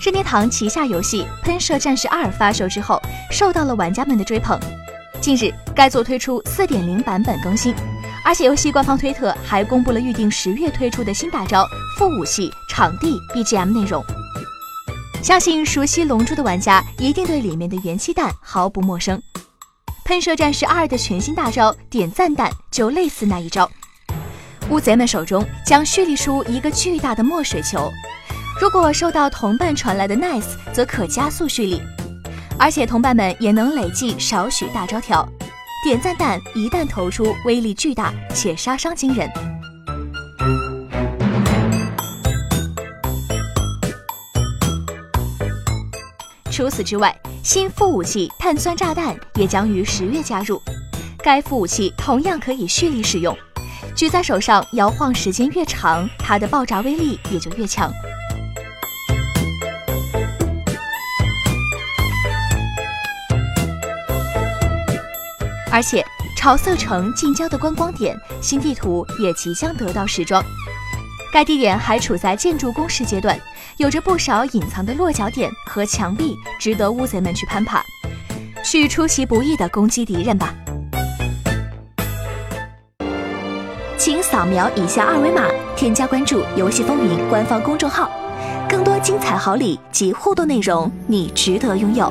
任天堂旗下游戏《喷射战士二》发售之后，受到了玩家们的追捧。近日，该作推出4.0版本更新，而且游戏官方推特还公布了预定十月推出的新大招、副武器、场地、BGM 内容。相信熟悉《龙珠》的玩家一定对里面的元气弹毫不陌生。《喷射战士二》的全新大招点赞弹就类似那一招，乌贼们手中将蓄力出一个巨大的墨水球，如果收到同伴传来的 Nice，则可加速蓄力。而且同伴们也能累计少许大招条，点赞弹一旦投出，威力巨大且杀伤惊人。除此之外，新副武器碳酸炸弹也将于十月加入。该副武器同样可以蓄力使用，举在手上摇晃时间越长，它的爆炸威力也就越强。而且，潮色城近郊的观光点新地图也即将得到时装。该地点还处在建筑工事阶段，有着不少隐藏的落脚点和墙壁，值得乌贼们去攀爬，去出其不意的攻击敌人吧。请扫描以下二维码，添加关注“游戏风云”官方公众号，更多精彩好礼及互动内容，你值得拥有。